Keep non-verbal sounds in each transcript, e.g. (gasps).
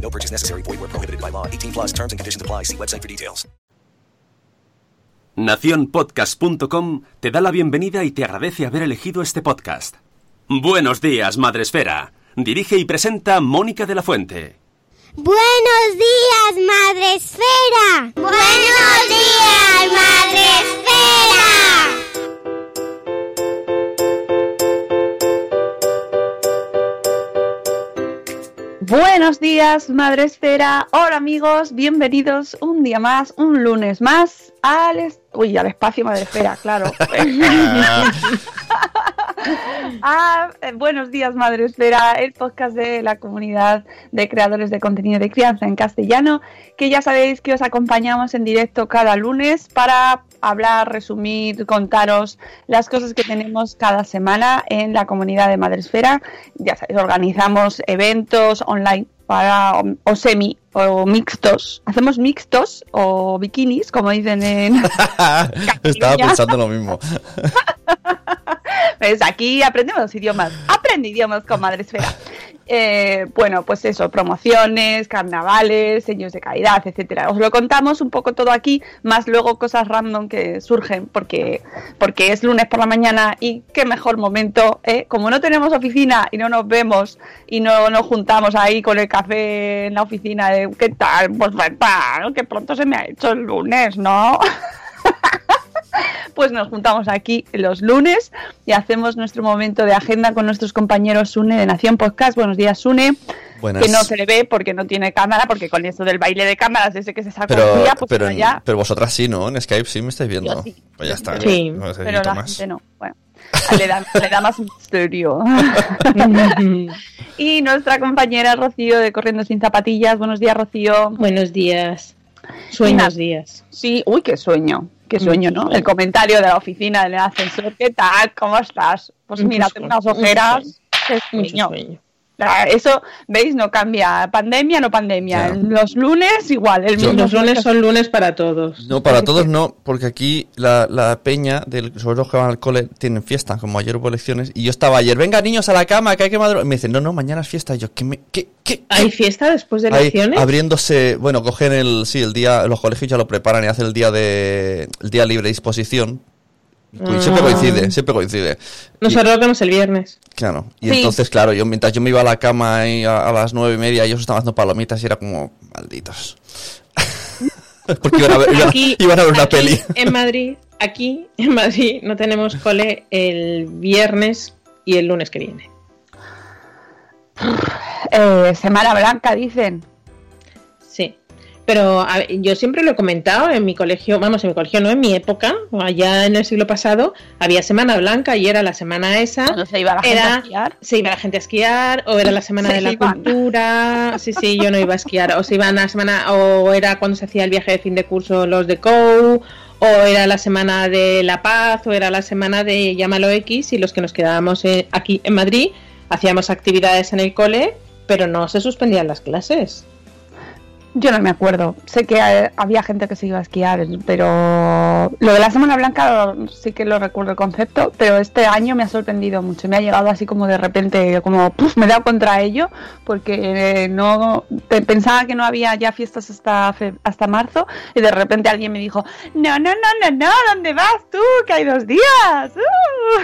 No purchase necessary. Void where prohibited by law. 18 plus terms and conditions apply. See website for details. Naciónpodcast.com te da la bienvenida y te agradece haber elegido este podcast. Buenos días, Madresfera. Dirige y presenta Mónica de la Fuente. Buenos días, Madre Esfera. Buenos días, Madre Buenos días, Madre Esfera. Hola amigos, bienvenidos un día más, un lunes más al, uy, al espacio Madre Esfera, claro. (laughs) (laughs) (laughs) Ah, eh, buenos días, Madre Esfera, el podcast de la comunidad de creadores de contenido de crianza en castellano, que ya sabéis que os acompañamos en directo cada lunes para hablar, resumir, contaros las cosas que tenemos cada semana en la comunidad de Madresfera. Ya sabéis, organizamos eventos online para o, o semi o mixtos. Hacemos mixtos o bikinis, como dicen en (laughs) Estaba pensando lo mismo. (laughs) Pues aquí aprendemos idiomas. Aprende idiomas con Madresfera. Eh, bueno, pues eso, promociones, carnavales, sellos de calidad, etcétera. Os lo contamos un poco todo aquí, más luego cosas random que surgen porque, porque es lunes por la mañana y qué mejor momento, ¿eh? como no tenemos oficina y no nos vemos y no nos juntamos ahí con el café en la oficina de ¿qué tal? Pues verdad, que pronto se me ha hecho el lunes, ¿no? (laughs) pues nos juntamos aquí los lunes y hacemos nuestro momento de agenda con nuestros compañeros Sune de Nación Podcast. Buenos días, Sune. Buenas. Que no se le ve porque no tiene cámara, porque con esto del baile de cámaras desde que se sacó Pero, el día, pues pero, ya. pero vosotras sí, ¿no? En Skype sí me estáis viendo. Sí. Pues ya está. Sí, no necesito pero la más. gente no. Bueno, (laughs) le da, le da más misterio. (laughs) y nuestra compañera Rocío de Corriendo Sin Zapatillas. Buenos días, Rocío. Buenos días. Sueños días. Sí, uy, qué sueño. Qué sueño, ¿no? El comentario de la oficina del ascensor. ¿Qué tal? ¿Cómo estás? Pues mira, tengo unas un ojeras. Qué Mucho sueño. Eso, ¿veis? No cambia. Pandemia, no pandemia. Ya. Los lunes, igual. El Yo- Los lunes son lunes para todos. No, para todos no, porque aquí la, la peña, del, sobre todo los que van al cole, tienen fiesta, como ayer hubo elecciones, y yo estaba ayer, venga niños a la cama, que hay que madrugar. Y me dicen, no, no, mañana es fiesta. Y yo, ¿qué me, qué, qué, ¿Hay fiesta después de Ahí, elecciones? abriéndose, bueno, cogen el, sí, el día, los colegios ya lo preparan y hacen el día de, el día libre disposición. Y siempre coincide, siempre coincide. Nosotros no es el viernes. Claro, y Sí. entonces, claro, yo mientras yo me iba a la cama a, a las nueve y media, ellos estaban haciendo palomitas y era como, malditos. (laughs) Porque iban a ver, iban, Aquí, iban a ver una aquí, peli. En Madrid, aquí en Madrid no tenemos cole el viernes y el lunes que viene. Eh, Semana Blanca, dicen. Pero a yo siempre lo he comentado en mi colegio, vamos, en mi colegio no, en mi época, allá en el siglo pasado, había Semana Blanca y era la semana esa. Se iba la gente Era- a esquiar. se iba la gente a esquiar, o era la (laughs) semana Se de la iban. cultura, sí, sí, yo no iba a esquiar, o se iban la semana, o era cuando se hacía el viaje de fin de curso los de COU, o era la semana de la paz, o era la semana de llámalo X, y los que nos quedábamos eh, aquí en Madrid hacíamos actividades en el cole, pero no se suspendían las clases. Yo no me acuerdo. Sé que había gente que se iba a esquiar, pero lo de la Semana Blanca sí que lo recuerdo el concepto, pero este año me ha sorprendido mucho. Me ha llegado así como de repente, como puf, me he dado contra ello, porque eh, no pe- pensaba que no había ya fiestas hasta fe- hasta marzo y de repente alguien me dijo, no, no, no, no, no, ¿dónde vas tú? Que hay dos días. ¡Uh!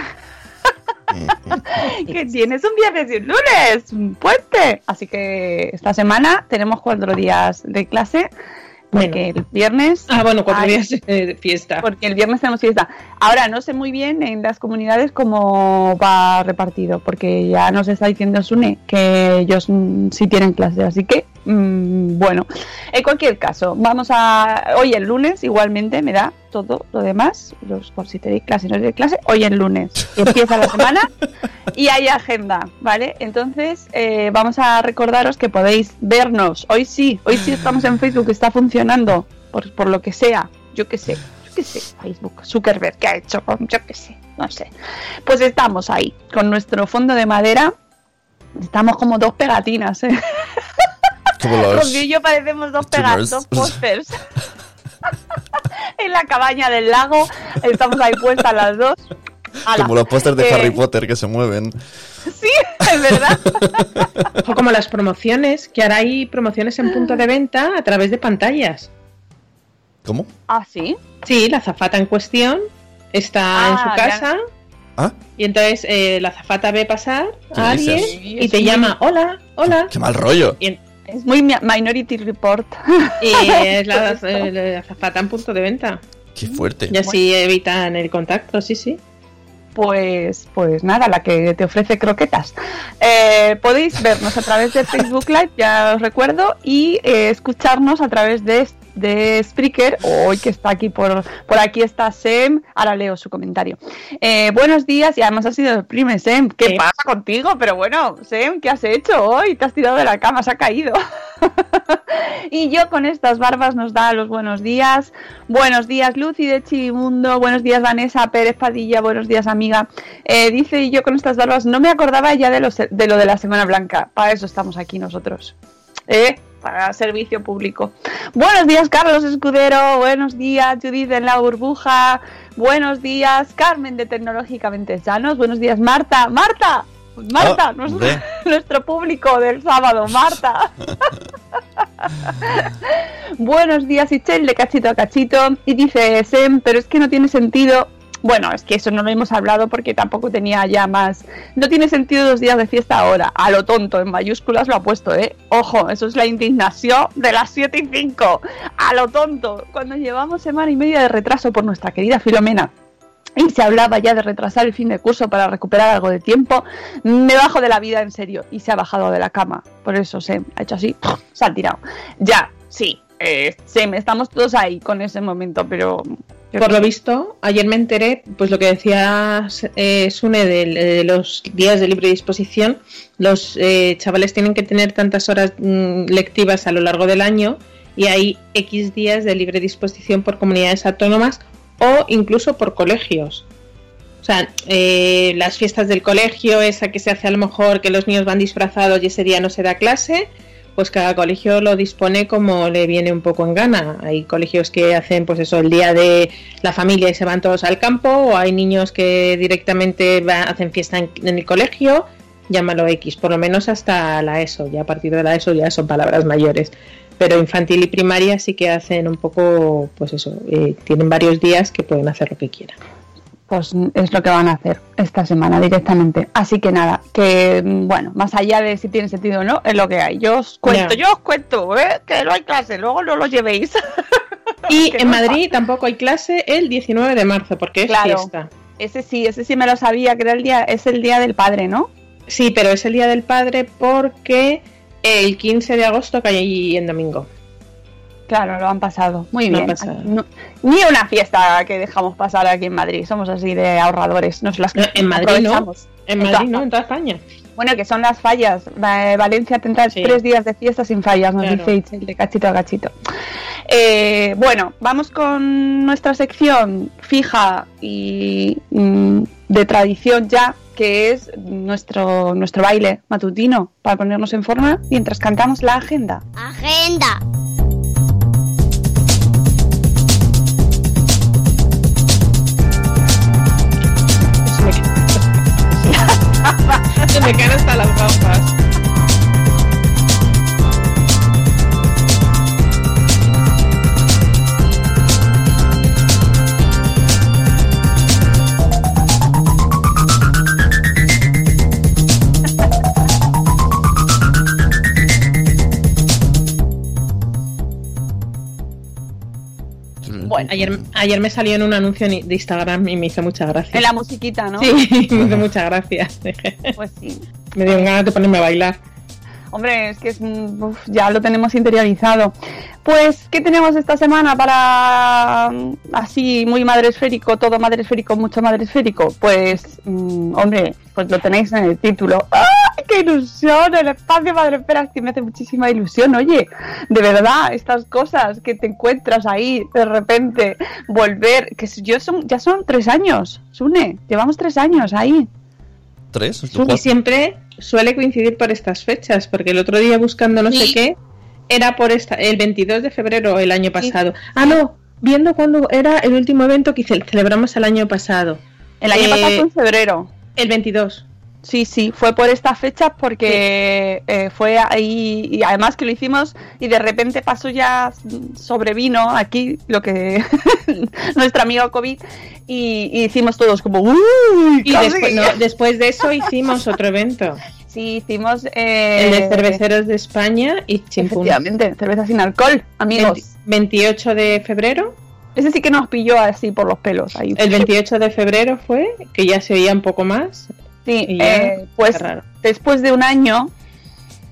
(laughs) que tienes un viernes y un lunes, un puente. Así que esta semana tenemos cuatro días de clase. Porque el viernes. Ah, bueno, cuatro hay- días de fiesta. Porque el viernes tenemos fiesta. Ahora no sé muy bien en las comunidades cómo va repartido, porque ya nos está diciendo Sune que ellos mm, sí tienen clase. Así que, mm, bueno, en cualquier caso, vamos a. Hoy el lunes, igualmente, me da todo lo demás, los por si tenéis clase no tenéis clase, hoy el lunes. Empieza la semana y hay agenda, ¿vale? Entonces, eh, vamos a recordaros que podéis vernos. Hoy sí, hoy sí estamos en Facebook, está funcionando, por, por lo que sea, yo qué sé, yo qué sé, Facebook, Zuckerberg, ¿qué ha hecho? con- Yo qué sé, no sé. Pues estamos ahí, con nuestro fondo de madera. Estamos como dos pegatinas, ¿eh? Como los- y yo parecemos dos, pega- youtubers. dos pósters. (laughs) en la cabaña del lago, estamos ahí puestas las dos. Ala. Como los pósters de Eh, Harry Potter que se mueven. Sí, es verdad. (laughs) O como las promociones, que ahora hay promociones en punto de venta a través de pantallas. ¿Cómo? Ah, sí. Sí, la zafata en cuestión está en Ah, su ya. casa Ah, y entonces eh, la zafata ve pasar ¿Qué a alguien y te llama, hola, hola. qué mal rollo. Y, Es muy mi- Minority Report. y (laughs) es la, la azafata en punto de venta. Qué fuerte. Y así evitan el contacto, sí, sí. Pues, pues nada, la que te ofrece croquetas. Eh, podéis vernos a través de Facebook Live, ya os recuerdo, y eh, escucharnos a través de, de Spreaker, hoy que está aquí por, por aquí está Sem, ahora leo su comentario. Eh, buenos días, y además ha sido el primer Sem, ¿qué Sí. pasa contigo? Pero bueno, Sem, ¿qué has hecho hoy? Te has tirado de la cama, se ha caído. (laughs) y yo con estas barbas nos da los buenos días. Buenos días, Lucy de Chimundo. Buenos días, Vanessa Pérez Padilla. Buenos días, amiga. Eh, dice y yo con estas barbas no me acordaba ya de, los- de lo de la Semana Blanca. Para eso estamos aquí nosotros. ¿Eh? Para servicio público. Buenos días, Carlos Escudero. Buenos días, Judith en la burbuja. Buenos días, Carmen de Tecnológicamente Sanos. Buenos días, Marta. Marta. Marta, Ah, (laughs) nuestro, público del sábado, Marta. (laughs) Buenos días, Ichel, de cachito a cachito. Y dice Sem, pero es que no tiene sentido. Bueno, es que eso no lo hemos hablado porque tampoco tenía ya más. No tiene sentido dos días de fiesta ahora. A lo tonto, en mayúsculas lo ha puesto, ¿eh? Ojo, eso es la indignación de las 7 y 5. A lo tonto. Cuando llevamos semana y media de retraso por nuestra querida Filomena y se hablaba ya de retrasar el fin de curso para recuperar algo de tiempo, me bajo de la vida en serio y se ha bajado de la cama. Por eso se ha hecho así, se ha tirado. Ya, sí, eh, Sem, estamos todos ahí con ese momento, pero... Por lo visto, ayer me enteré, pues lo que decía eh, Sune de, de los días de libre disposición, los eh, chavales tienen que tener tantas horas mm, lectivas a lo largo del año y hay X días de libre disposición por comunidades autónomas o incluso por colegios. O sea, eh, las fiestas del colegio, esa que se hace a lo mejor que los niños van disfrazados y ese día no se da clase, pues cada colegio lo dispone como le viene un poco en gana. Hay colegios que hacen pues eso el día de la familia y se van todos al campo, o hay niños que directamente hacen fiesta en, en el colegio, llámalo X, por lo menos hasta la ESO, ya a partir de la ESO ya son palabras mayores. Pero infantil y primaria sí que hacen un poco, pues eso, eh, tienen varios días que pueden hacer lo que quieran. Pues es lo que van a hacer esta semana directamente. Así que nada, que mm, bueno, más allá de si tiene sentido o no, es lo que hay. Yo os cuento, yo os cuento, ¿eh? que no hay clase, luego no lo llevéis. Y (laughs) en no Madrid tampoco hay clase el 19 de marzo porque es Claro. fiesta. Ese sí, ese sí me lo sabía, que era el día, es el día del padre, ¿no? Sí, pero es el Día del Padre porque el 15 de agosto cae ahí en domingo. Claro, lo han pasado. Muy Lo bien. han pasado. No- ni una fiesta que dejamos pasar aquí en Madrid. Somos así de ahorradores. Nos las No, en Madrid no. aprovechamos. En En Madrid no, en toda España. Bueno, que son las fallas. Va- Valencia tendrá Sí. tres días de fiesta sin fallas, nos Claro. dice Itzel, de cachito a cachito. Eh, bueno, vamos con nuestra sección fija y mm, de tradición ya, que es nuestro, nuestro baile matutino, para ponernos en forma mientras cantamos la agenda. Agenda. me caen hasta las gafas. Ayer, ayer me salió en un anuncio de Instagram y me hizo mucha gracia. en la musiquita, ¿no? Sí, (laughs) me hizo mucha gracia. Pues sí. me dio ganas de ponerme a bailar. Hombre, es que es, mm, uf, ya lo tenemos interiorizado. Pues, ¿qué tenemos esta semana para mm, así muy madresférico, todo madresférico, mucho madresférico? Pues, mm, hombre, pues lo tenéis en el título. ¡Ay, qué ilusión! El espacio madresfera es que me hace muchísima ilusión. Oye, de verdad, estas cosas que te encuentras ahí de repente, volver, que yo son, ya son tres años, Sune, llevamos tres años ahí. ¿Tres? Y siempre suele coincidir por estas fechas, porque el otro día buscando no sé qué, era por esta, el 22 de febrero el año pasado. Ah, no, viendo cuándo era el último evento que ce- celebramos el año pasado. El año Eh, pasado fue en febrero. El 22. Sí, sí, fue por estas fechas porque eh, fue ahí y además que lo hicimos y de repente pasó ya mm, sobrevino aquí lo que (laughs) nuestro amigo COVID y, y hicimos todos como uy Y casi". después, no, (laughs) después de eso hicimos otro evento, sí hicimos eh, el de cerveceros de España y Chimpún. efectivamente cerveza sin alcohol amigos 20 28 de febrero. ese sí que nos pilló así por los pelos ahí El 28 de febrero fue, que ya se oía un poco más. Sí eh, pues después de un año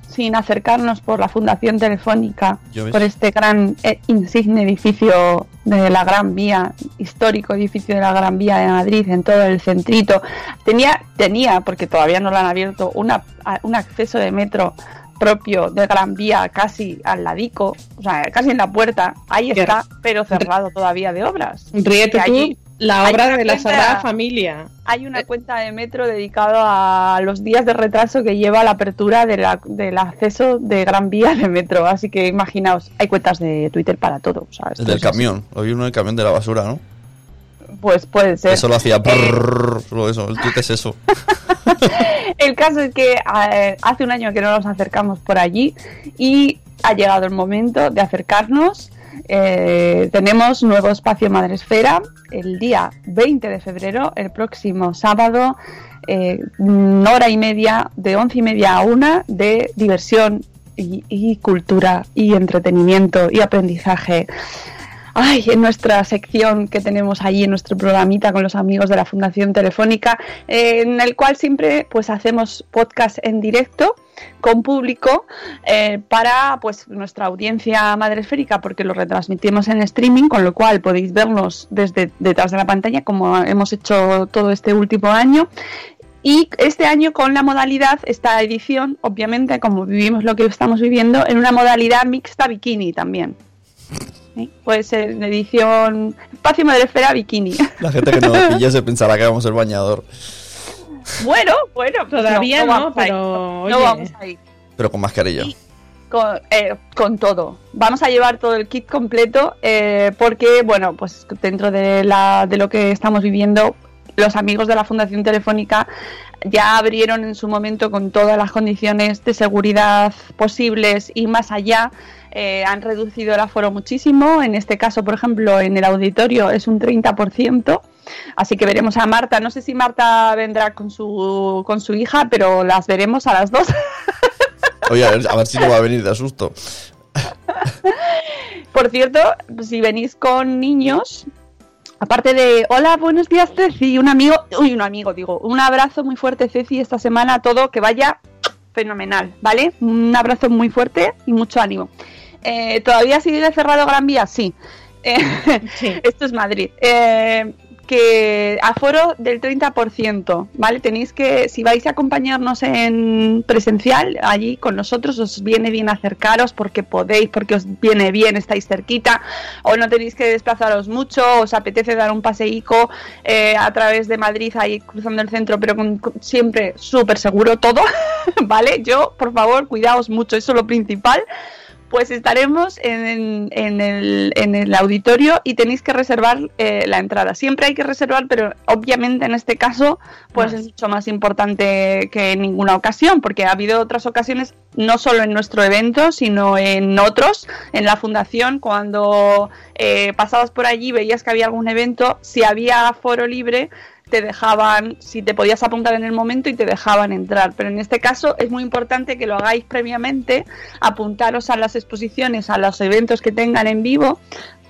sin acercarnos por la Fundación Telefónica, por este gran eh, insigne edificio de la Gran Vía, histórico edificio de la Gran Vía de Madrid, en todo el centrito. Tenía, tenía porque todavía no lo han abierto, una, a- un acceso de metro propio de Gran Vía casi al ladico, o sea, casi en la puerta. Ahí está, pero cerrado todavía de obras. Ríete Que tú, allí la obra de la cuenta- Sagrada Familia. hay una cuenta de metro dedicado a los días de retraso que lleva la apertura de la- del acceso de Gran Vía de metro. Así que imaginaos, hay cuentas de Twitter para todo. o sea, esto El del camión. Vi uno del camión de la basura, ¿no? Pues puede ser. Eso lo hacía. solo eso. El tweet es eso. (laughs) El caso es que eh, hace un año que no nos acercamos por allí y ha llegado el momento de acercarnos. Eh, tenemos nuevo espacio Madresfera el día 20 de febrero, el próximo sábado, eh, hora y media, de once y media a una, de diversión y, y cultura y entretenimiento y aprendizaje. En nuestra sección que tenemos allí en nuestro programita con los amigos de la Fundación Telefónica, eh, en el cual siempre pues hacemos podcast en directo con público eh, para pues nuestra audiencia madresférica porque lo retransmitimos en streaming con lo cual podéis vernos desde detrás de la pantalla como hemos hecho todo este último año y este año con la modalidad, esta edición, obviamente, como vivimos lo que estamos viviendo, en una modalidad mixta bikini también. ¿Sí? Puede ser en edición espacio madresfera bikini. La gente que nos pille se pensará que vamos el bañador. bueno, bueno, pues Todavía no, vamos ahí. pero, No oye. vamos ahí. Pero con mascarilla. Con, eh, con todo. Vamos a llevar todo el kit completo eh, porque, bueno, pues dentro de, la, de lo que estamos viviendo, los amigos de la Fundación Telefónica ya abrieron en su momento con todas las condiciones de seguridad posibles y más allá. Eh, han reducido el aforo muchísimo. En este caso, por ejemplo, en el auditorio es un 30%. Así que veremos a Marta. No sé si Marta vendrá con su, con su hija, pero las veremos a las dos. (laughs) Oye, a ver, a ver si no va a venir de asusto. (laughs) Por cierto, si venís con niños, aparte de hola, buenos días Ceci, un amigo, uy, un amigo, digo, un abrazo muy fuerte Ceci esta semana, todo que vaya fenomenal, ¿vale? Un abrazo muy fuerte y mucho ánimo. Eh, ¿Todavía sigue cerrado Gran Vía? Sí. Eh, Sí. (laughs) Esto es Madrid. Eh, que aforo del 30%, ¿vale? Tenéis que, si vais a acompañarnos en presencial, allí con nosotros, os viene bien acercaros porque podéis, porque os viene bien, estáis cerquita, o no tenéis que desplazaros mucho, os apetece dar un paseico eh, a través de Madrid, ahí cruzando el centro, pero con, con- siempre súper seguro todo, (laughs) ¿vale? Yo, por favor, cuidaos mucho, eso es lo principal Pues estaremos en, en el, en el auditorio y tenéis que reservar eh, la entrada. Siempre hay que reservar, pero obviamente en este caso pues es mucho más importante que en ninguna ocasión, porque ha habido otras ocasiones, no solo en nuestro evento, sino en otros, en la fundación, cuando eh, pasabas por allí, veías que había algún evento, si había foro libre, te dejaban, si te podías apuntar en el momento y te dejaban entrar. Pero en este caso es muy importante que lo hagáis previamente, apuntaros a las exposiciones, a los eventos que tengan en vivo,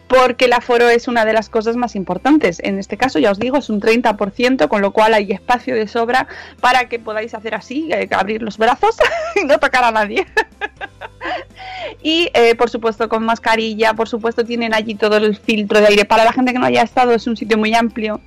porque el aforo es una de las cosas más importantes. En este caso, ya os digo, es un 30%, con lo cual hay espacio de sobra para que podáis hacer así, eh, abrir los brazos (laughs) y no tocar a nadie. (laughs) y eh, por supuesto con mascarilla, por supuesto tienen allí todo el filtro de aire. Para la gente que no haya estado es un sitio muy amplio,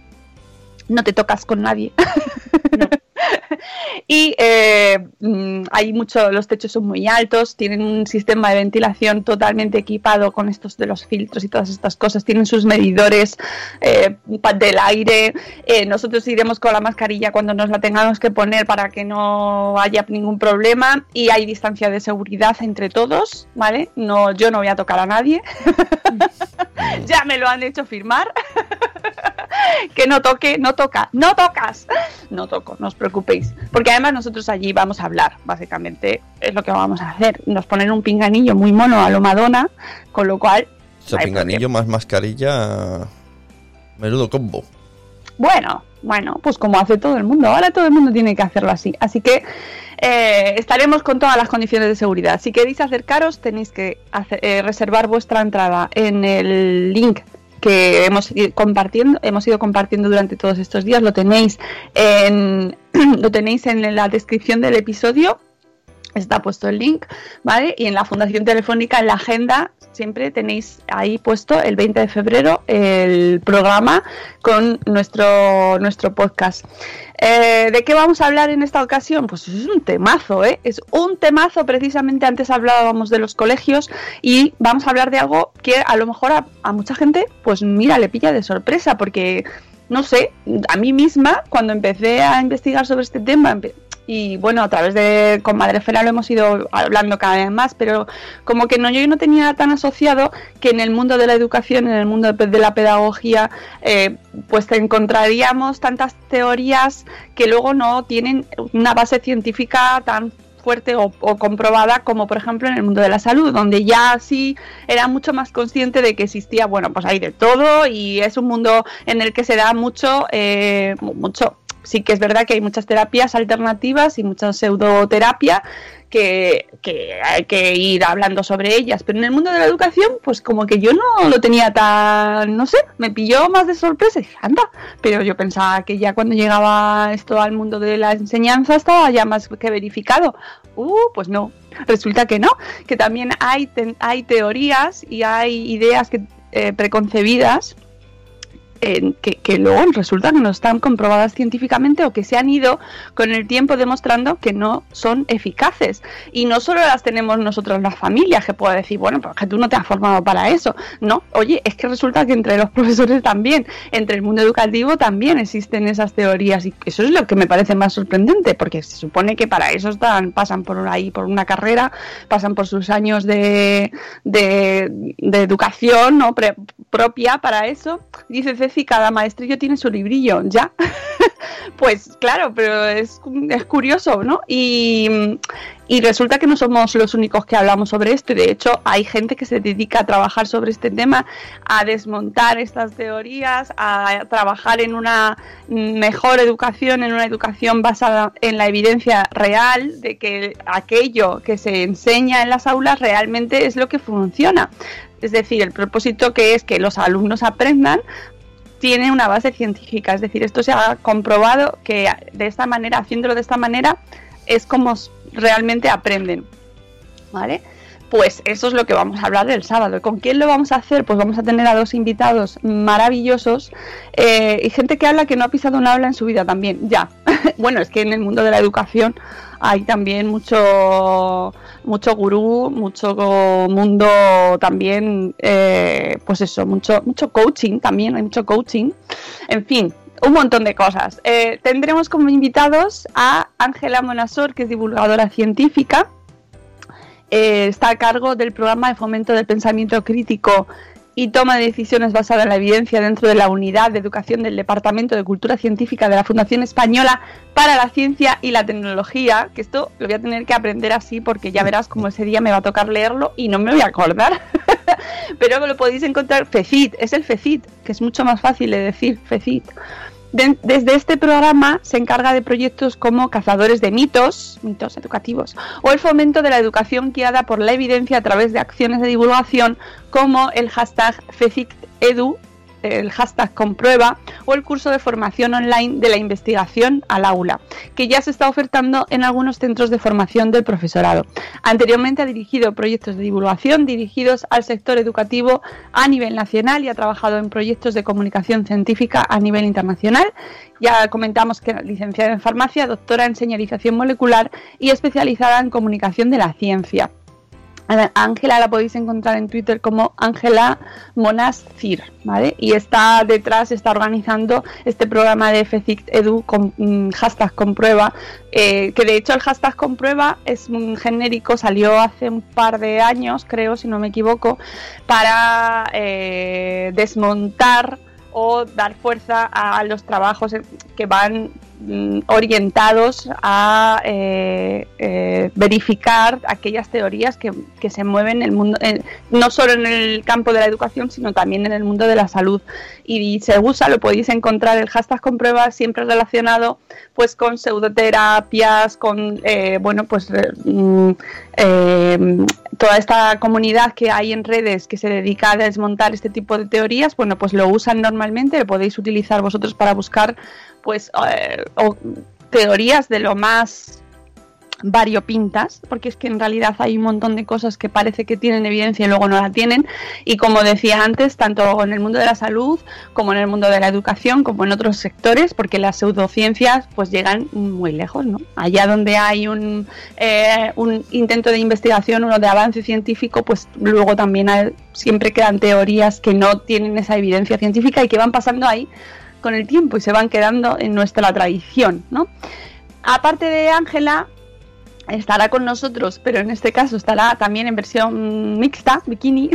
no te tocas con nadie. (laughs) (laughs) y eh, mm, hay mucho, los techos son muy altos, tienen un sistema de ventilación totalmente equipado con estos de los filtros y todas estas cosas, tienen sus medidores eh, del aire. Eh, nosotros iremos con la mascarilla cuando nos la tengamos que poner para que no haya ningún problema y hay distancia de seguridad entre todos, ¿vale? No, yo no voy a tocar a nadie. (laughs) ya me lo han hecho firmar. (laughs) que no toque, no toca, no tocas. (laughs) No toco, no os preocupéis. Porque además nosotros allí vamos a hablar, básicamente es lo que vamos a hacer. Nos ponen un pinganillo muy mono a lo Madonna, con lo cual... O pinganillo más mascarilla... Menudo combo. Bueno, bueno, pues como hace todo el mundo. Ahora todo el mundo tiene que hacerlo así. Así que eh, estaremos con todas las condiciones de seguridad. Si queréis acercaros, tenéis que eh, reservar vuestra entrada en el link que hemos ido compartiendo, hemos ido compartiendo durante todos estos días. Lo tenéis en, (clears throat) lo tenéis en la descripción del episodio. Está puesto el link, ¿vale? Y en la Fundación Telefónica, en la agenda, siempre tenéis ahí puesto el 20 de febrero el programa con nuestro, nuestro podcast. Eh, ¿De qué vamos a hablar en esta ocasión? Pues es un temazo, ¿eh? Es un temazo, precisamente antes hablábamos de los colegios y vamos a hablar de algo que a lo mejor a, a mucha gente, pues mira, le pilla de sorpresa porque no sé, a mí misma, cuando empecé a investigar sobre este tema, y bueno, a través de con Madre Fera lo hemos ido hablando cada vez más, pero como que no yo no tenía tan asociado que en el mundo de la educación, en el mundo de la pedagogía, eh, pues encontraríamos tantas teorías que luego no tienen una base científica tan fuerte o, comprobada como por ejemplo en el mundo de la salud, donde ya sí era mucho más consciente de que existía, bueno, pues hay de todo y es un mundo en el que se da mucho, eh, mucho sí que es verdad que hay muchas terapias alternativas y mucha pseudoterapia que, que, hay que ir hablando sobre ellas. Pero en el mundo de la educación, pues como que yo no lo tenía tan, no sé, me pilló más de sorpresa y dije, anda, pero yo pensaba que ya cuando llegaba esto al mundo de la enseñanza estaba ya más que verificado. Uh, pues no, resulta que no, que también hay, hay teorías y hay ideas que, eh, preconcebidas que, luego resulta que no están comprobadas científicamente o que se han ido con el tiempo demostrando que no son eficaces. Y no solo las tenemos nosotros las familias, que puedo decir, bueno, pues que tú no te has formado para eso. No, oye, es que resulta que entre los (laughs) profesores también, entre el mundo educativo también existen esas teorías. Y eso es lo que me parece más sorprendente, porque se supone que para eso están, pasan por ahí, por una carrera, pasan por sus años de, de, educación ¿no? propia para eso. Dice y cada maestrillo tiene su librillo, ¿ya? (laughs) pues claro, pero es, es curioso, ¿no? Y, y, resulta que no somos los únicos que hablamos sobre esto, y de hecho hay gente que se dedica a trabajar sobre este tema, a desmontar estas teorías, a trabajar en una mejor educación, en una educación basada en la evidencia real de que aquello que se enseña en las aulas realmente es lo que funciona. Es decir, el propósito que es que los alumnos aprendan tiene una base científica, es decir, esto se ha comprobado que de esta manera, haciéndolo de esta manera, es como realmente aprenden. ¿Vale? Pues eso es lo que vamos a hablar del sábado. ¿Con quién lo vamos a hacer? Pues vamos a tener a dos invitados maravillosos eh, y gente que habla que no ha pisado un aula en su vida también. Ya. (laughs) bueno, es que en el mundo de la educación hay también mucho mucho gurú, mucho mundo también, eh, pues eso, mucho, mucho coaching también, hay mucho coaching. En fin, un montón de cosas. Eh, tendremos como invitados a Ángela Monasor, que es divulgadora científica. eh, está a cargo del programa de fomento del pensamiento crítico y toma de decisiones basada en la evidencia dentro de la unidad de educación del Departamento de Cultura Científica de la Fundación Española para la Ciencia y la Tecnología, que esto lo voy a tener que aprender así porque ya verás como ese día me va a tocar leerlo y no me voy a acordar. (laughs) Pero lo podéis encontrar, FECIT, es el FECIT, que es mucho más fácil de decir, FECIT. De- desde este programa se encarga de proyectos como Cazadores de mitos, mitos educativos, o el fomento de la educación guiada por la evidencia a través de acciones de divulgación como el hashtag FECICTEDU, el hashtag comprueba, o el curso de formación online de la investigación al aula, que ya se está ofertando en algunos centros de formación del profesorado. Anteriormente ha dirigido proyectos de divulgación dirigidos al sector educativo a nivel nacional y ha trabajado en proyectos de comunicación científica a nivel internacional. Ya comentamos que licenciada en farmacia, doctora en señalización molecular y especializada en comunicación de la ciencia. Ángela la podéis encontrar en Twitter como Ángela Monascir, ¿vale? Y está detrás, está organizando este programa de FECICT Edu con mm, hashtag comprueba, eh, que de hecho el hashtag comprueba es un genérico, salió hace un par de años, creo, si no me equivoco, para eh, desmontar o dar fuerza a los trabajos que van orientados a eh, eh, verificar aquellas teorías que, que se mueven en el mundo, no solo en el campo de la educación, sino también en el mundo de la salud. Y se usa, lo podéis encontrar, el hashtag comprueba siempre relacionado pues con pseudoterapias, con eh, bueno pues mm, toda esta comunidad que hay en redes que se dedica a desmontar este tipo de teorías, bueno pues lo usan normalmente, lo podéis utilizar vosotros para buscar pues eh, o- teorías de lo más variopintas, porque es que en realidad hay un montón de cosas que parece que tienen evidencia y luego no la tienen. Y como decía antes, tanto en el mundo de la salud como en el mundo de la educación, como en otros sectores, porque las pseudociencias pues llegan muy lejos, ¿no? Allá donde hay un, eh, un intento de investigación, uno de avance científico, pues luego también hay- siempre quedan teorías que no tienen esa evidencia científica y que van pasando ahí con el tiempo y se van quedando en nuestra tradición, ¿no? Aparte de Ángela, estará con nosotros, pero en este caso estará también en versión mixta, bikini.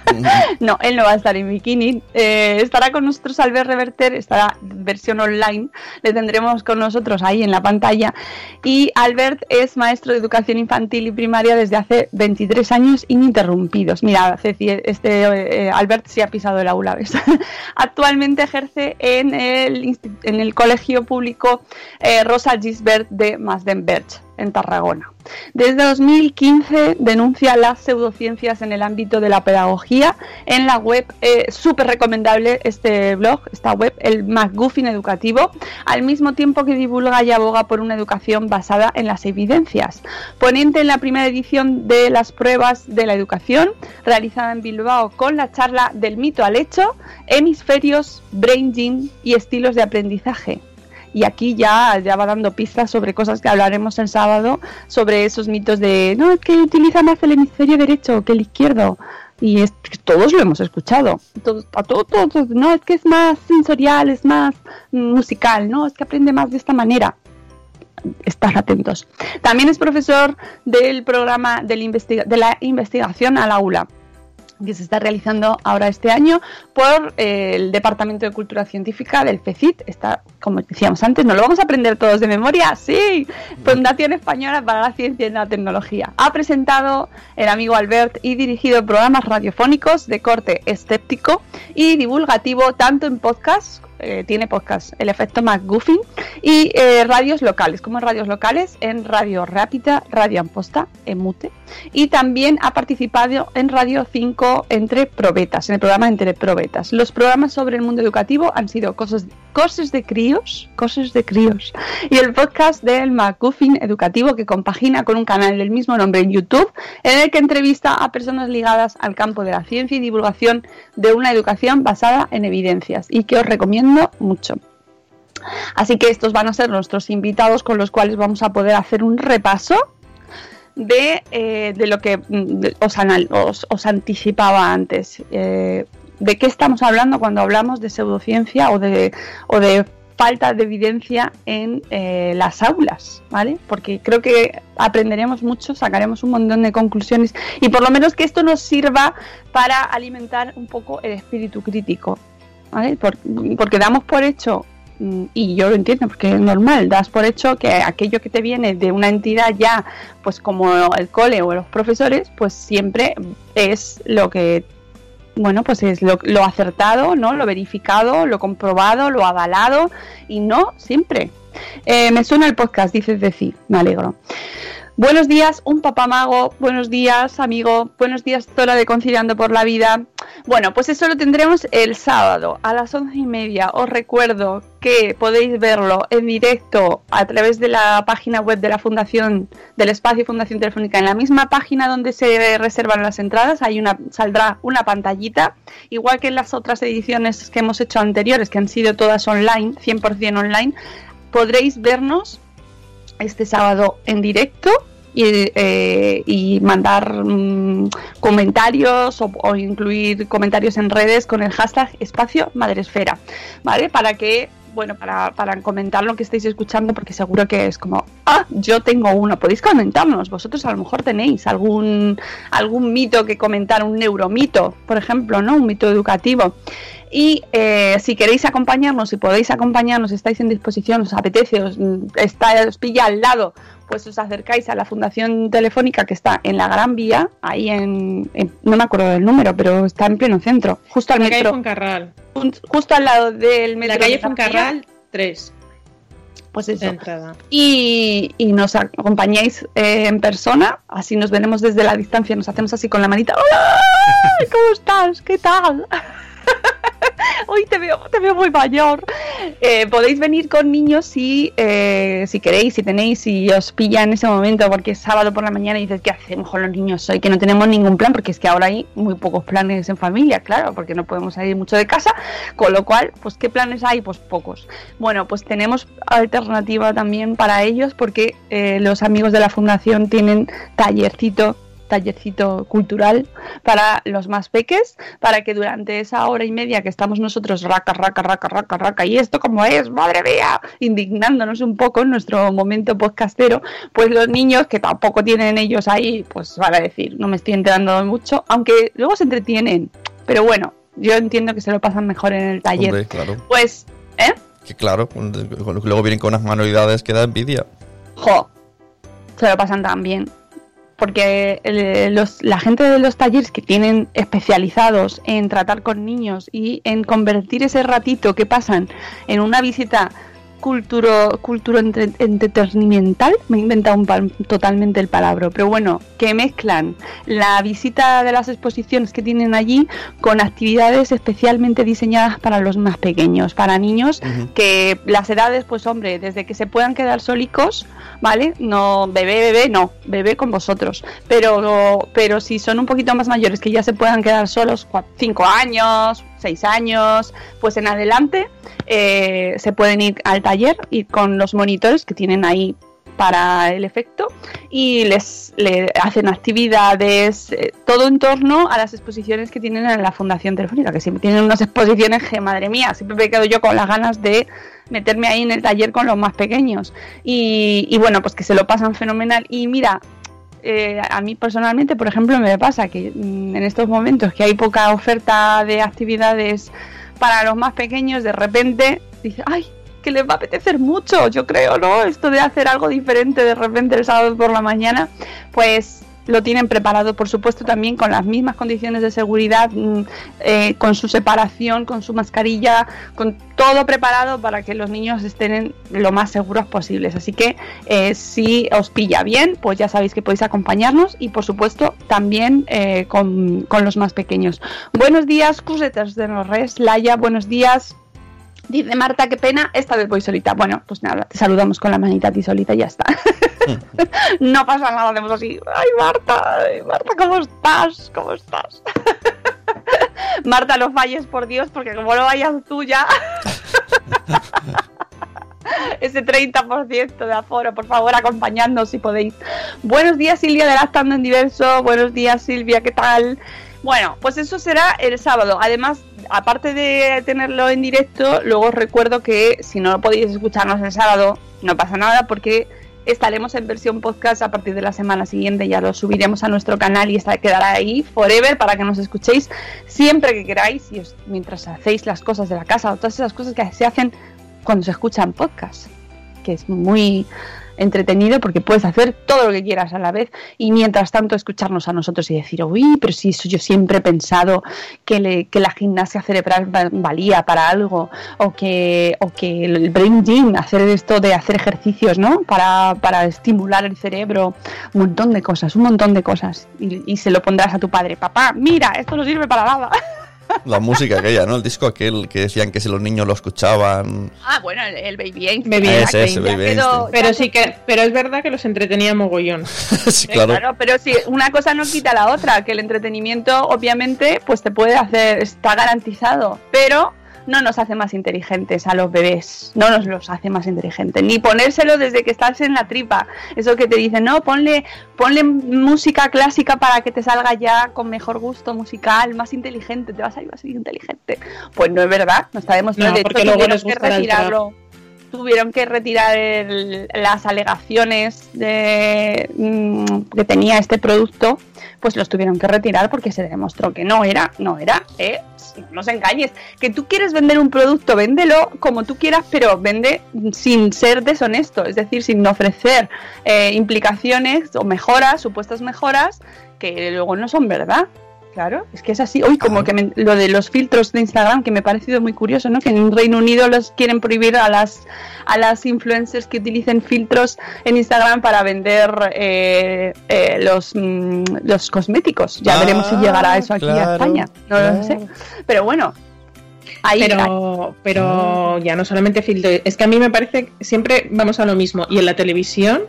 (laughs) no, él no va a estar en bikini. Eh, estará con nosotros Albert Reverter, estará en versión online. Le tendremos con nosotros ahí en la pantalla. Y Albert es maestro de educación infantil y primaria desde hace 23 años ininterrumpidos. Mira, Ceci, este eh, Albert sí ha pisado el aula, ¿ves? (laughs) Actualmente ejerce en el, en el colegio público eh, Rosa Gisbert de Masdenberg en Tarragona. Desde 2015 denuncia las pseudociencias en el ámbito de la pedagogía en la web, eh, súper recomendable este blog, esta web, el McGuffin Educativo, al mismo tiempo que divulga y aboga por una educación basada en las evidencias. Ponente en la primera edición de las pruebas de la educación, realizada en Bilbao con la charla del mito al hecho, hemisferios, brain gene y estilos de aprendizaje y aquí ya, ya va dando pistas sobre cosas que hablaremos el sábado, sobre esos mitos de, no, es que utiliza más el hemisferio derecho que el izquierdo. Y es, todos lo hemos escuchado. Todos, a todos, todos, no, es que es más sensorial, es más mm, musical, no, es que aprende más de esta manera. Están atentos. También es profesor del programa de la investigación al aula que se está realizando ahora este año por eh, el Departamento de Cultura Científica del FECIT. Está, como decíamos antes, ¿nos lo vamos a aprender todos de memoria? Sí, Fundación Española para la Ciencia y la Tecnología. Ha presentado el amigo Albert y dirigido programas radiofónicos de corte escéptico y divulgativo, tanto en podcast, eh, tiene podcast, el efecto McGuffin, y eh, radios locales, como en radios locales, en Radio Rápida, Radio Amposta, en Mute, y también ha participado en Radio 5 entre probetas, en el programa Entre Probetas. Los programas sobre el mundo educativo han sido cosas, cosas de críos, cosas de críos, y el podcast del McGuffin Educativo que compagina con un canal del mismo nombre en YouTube, en el que entrevista a personas ligadas al campo de la ciencia y divulgación de una educación basada en evidencias, y que os recomiendo mucho. Así que estos van a ser nuestros invitados con los cuales vamos a poder hacer un repaso de, eh, de lo que mm, os- os anticipaba antes. Eh, ¿De qué estamos hablando cuando hablamos de pseudociencia o de, o de falta de evidencia en eh, las aulas, ¿vale? Porque creo que aprenderemos mucho, sacaremos un montón de conclusiones y por lo menos que esto nos sirva para alimentar un poco el espíritu crítico, porque damos por hecho mm, y yo lo entiendo porque es normal, das por hecho que aquello que te viene de una entidad ya, pues como el cole o los profesores, pues siempre es lo que, bueno, pues es lo, lo acertado, ¿no? Lo verificado, lo comprobado, lo avalado y no siempre. Eh, me suena el podcast, dices decir, me alegro. Buenos días, un papá mago. Buenos días, amigo. Buenos días, Zora de Conciliando por la Vida. Bueno, pues eso lo tendremos el sábado a las once y media. Os recuerdo que podéis verlo en directo a través de la página web de la Fundación del Espacio Fundación Telefónica. En la misma página donde se reservan las entradas, hay una saldrá una pantallita, igual que en las otras ediciones que hemos hecho anteriores, que han sido todas online, 100% online. Podréis vernos este sábado en directo y, eh, y mandar mm, comentarios o, o incluir comentarios en redes con el hashtag espacio madresfera, ¿vale? Para que, bueno, para, para comentar lo que estáis escuchando, porque seguro que es como, ah, yo tengo uno, podéis comentarnos, vosotros a lo mejor tenéis algún, algún mito que comentar, un neuromito, por ejemplo, ¿no? Un mito educativo. Y eh, si queréis acompañarnos, si podéis acompañarnos, estáis en disposición, os apetece, os, mm, está, os pilla al lado, pues os acercáis a la Fundación Telefónica que está en la Gran Vía, ahí en, en- no me acuerdo del número, pero está en pleno centro, justo al La calle metro, Fuencarral. jun- justo al lado del metro. La calle Fuencarral 3. Pues eso. Y, y nos acompañáis eh, en persona, así nos veremos desde la distancia, nos hacemos así con la manita. ¡Hola! ¿Cómo estás? ¿Qué tal? (laughs) Te veo, te veo muy mayor. Eh, podéis venir con niños si, eh, si queréis, si tenéis, si os pilla en ese momento, porque es sábado por la mañana y dices, ¿qué hacemos con los niños hoy? Que no tenemos ningún plan, porque es que ahora hay muy pocos planes en familia, claro, porque no podemos salir mucho de casa, con lo cual, pues ¿qué planes hay? Pues pocos. Bueno, pues tenemos alternativa también para ellos, porque eh, los amigos de la fundación tienen tallercito tallercito cultural para los más peques, para que durante esa hora y media que estamos nosotros raca, raca, raca, raca, raca, y esto como es, madre mía, indignándonos un poco en nuestro momento podcastero, pues los niños que tampoco tienen ellos ahí, pues van a decir, no me estoy enterando mucho, aunque luego se entretienen, pero bueno, yo entiendo que se lo pasan mejor en el taller. Hombre, claro. Pues, ¿eh? Que claro, luego vienen con unas manualidades que da envidia. Jo, se lo pasan tan bien. Porque el- los- la gente de los talleres que tienen especializados en tratar con niños y en convertir ese ratito que pasan en una visita culturo, culturo entre- entretenimiental, me he inventado un pal- totalmente el palabra, pero bueno, que mezclan la visita de las exposiciones que tienen allí con actividades especialmente diseñadas para los más pequeños, para niños que las edades, pues hombre, desde que se puedan quedar sólicos, ¿vale? No, bebé, bebé, no, bebé con vosotros. Pero, pero si son un poquito más mayores, que ya se puedan quedar solos, 5 años, 6 años, pues en adelante eh, se pueden ir al taller y con los monitores que tienen ahí para el efecto y les le hacen actividades, eh, todo en torno a las exposiciones que tienen en la Fundación Telefónica, que siempre tienen unas exposiciones que, madre mía, siempre me quedo yo con las ganas de meterme ahí en el taller con los más pequeños. Y, y bueno, pues que se lo pasan fenomenal. Y mira, eh, a mí personalmente, por ejemplo, me pasa que mm, en estos momentos que hay poca oferta de actividades para los más pequeños, de repente dice, ay, que les va a apetecer mucho, yo creo, ¿no? Esto de hacer algo diferente de repente el sábado por la mañana, pues lo tienen preparado, por supuesto, también con las mismas condiciones de seguridad, mm, eh, con su separación, con su mascarilla, con todo preparado para que los niños estén lo más seguros posibles. Así que eh, si os pilla bien, pues ya sabéis que podéis acompañarnos y, por supuesto, también eh, con, con los más pequeños. Buenos días, Cusetas de los Res, Laia, buenos días. Dice Marta, qué pena, esta vez voy solita. Bueno, pues nada, te saludamos con la manita a ti solita y ya está. (laughs) no pasa nada, hacemos así. Ay, Marta, Marta, ¿cómo estás? ¿Cómo estás? (laughs) Marta, no falles, por Dios, porque como no vayas tú ya... (laughs) Ese 30% de aforo, por favor, acompañadnos si podéis. Buenos días, Silvia de Lactando en Diverso. Buenos días, Silvia, ¿qué tal? Bueno, pues eso será el sábado. Además, aparte de tenerlo en directo, luego os recuerdo que si no podéis escucharnos el sábado, no pasa nada porque estaremos en versión podcast a partir de la semana siguiente, ya lo subiremos a nuestro canal y quedará ahí forever para que nos escuchéis siempre que queráis y os- mientras hacéis las cosas de la casa o todas esas cosas que se hacen cuando se escuchan podcast, que es muy entretenido porque puedes hacer todo lo que quieras a la vez y mientras tanto escucharnos a nosotros y decir, uy, pero si yo siempre he pensado que, le- que la gimnasia cerebral va- valía para algo o que, o que el brain gym, hacer esto de hacer ejercicios, ¿no? Para, para estimular el cerebro, un montón de cosas, un montón de cosas y se lo pondrás a tu padre, papá, mira, esto no sirve para nada. (laughs) La música aquella, ¿no? El disco aquel que decían que si los niños lo escuchaban. Ah, bueno, el, el Baby Einstein. Baby Ese, Einstein. ese, Ya Baby Einstein. Pero sí que, pero es verdad que los entretenía mogollón. (laughs) sí, Eh, claro. Claro, pero si una cosa no quita la otra, que el entretenimiento obviamente pues te puede hacer, está garantizado, pero no nos hace más inteligentes a los bebés, no nos los hace más inteligentes, ni ponérselo desde que estás en la tripa, eso que te dicen, no, ponle, ponle música clásica para que te salga ya con mejor gusto musical, más inteligente, te vas a ir más inteligente. Pues no es verdad, no está demostrado, No, de hecho, luego que retirarlo tuvieron que retirar el- las alegaciones de, mm, que tenía este producto, pues los tuvieron que retirar porque se demostró que no era, no era, eh, no nos engañes, que tú quieres vender un producto, véndelo como tú quieras, pero vende sin ser deshonesto, es decir, sin ofrecer eh, implicaciones o mejoras, supuestas mejoras, que luego no son verdad. Claro, es que es así. Hoy como que me- lo de los filtros de Instagram, que me ha parecido muy curioso, ¿no? Que en Reino Unido los quieren prohibir a las a las influencers que utilicen filtros en Instagram para vender eh, eh, los, mm, los cosméticos. Ya Ah, veremos si llegará eso aquí claro, a España. No claro. lo sé. Pero bueno, ahí Pero, pero ya no solamente filtro, es que a mí me parece que siempre vamos a lo mismo. Y en la televisión,